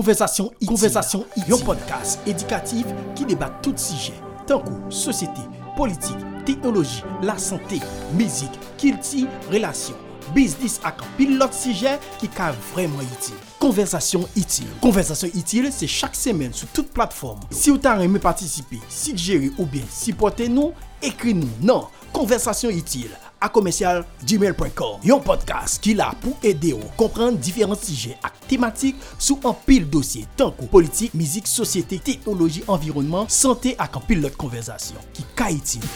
Konversasyon iti. Konversasyon iti. Yon podcast edikatif ki debat tout sije. Tankou, sosyete, politik, teknologi, la sante, mizik, kilti, relasyon, biznis ak an pilot sije ki ka vreman iti. Konversasyon iti. Konversasyon iti se chak semen sou tout platform. Si ou tan reme patisipe, si jere ou bien si pote nou, ekri nou nan Konversasyon itil a komensyal gmail.com Yon podcast ki la pou ede ou kompran diferent sije ak tematik sou an pil dosye tankou politik, mizik, sosyete, teknologi, environnement, sante ak an pil lot konversasyon. Ki ka itil.